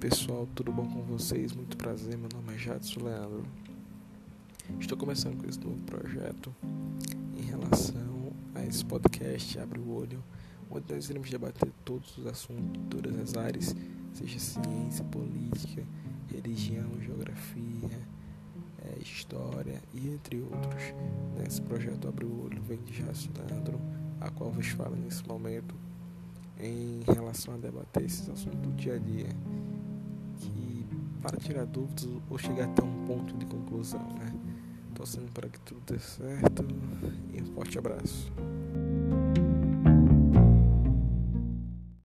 pessoal, tudo bom com vocês? Muito prazer, meu nome é Jadson Leandro. Estou começando com esse novo projeto em relação a esse podcast Abre o Olho, onde nós iremos debater todos os assuntos, todas as áreas, seja ciência, política, religião, geografia, é, história e entre outros. Nesse projeto Abre o Olho vem de Jadson Leandro, a qual vos falo nesse momento em relação a debater esses assuntos do dia a dia que para tirar dúvidas ou chegar até um ponto de conclusão, né? Torcendo para que tudo dê certo e um forte abraço.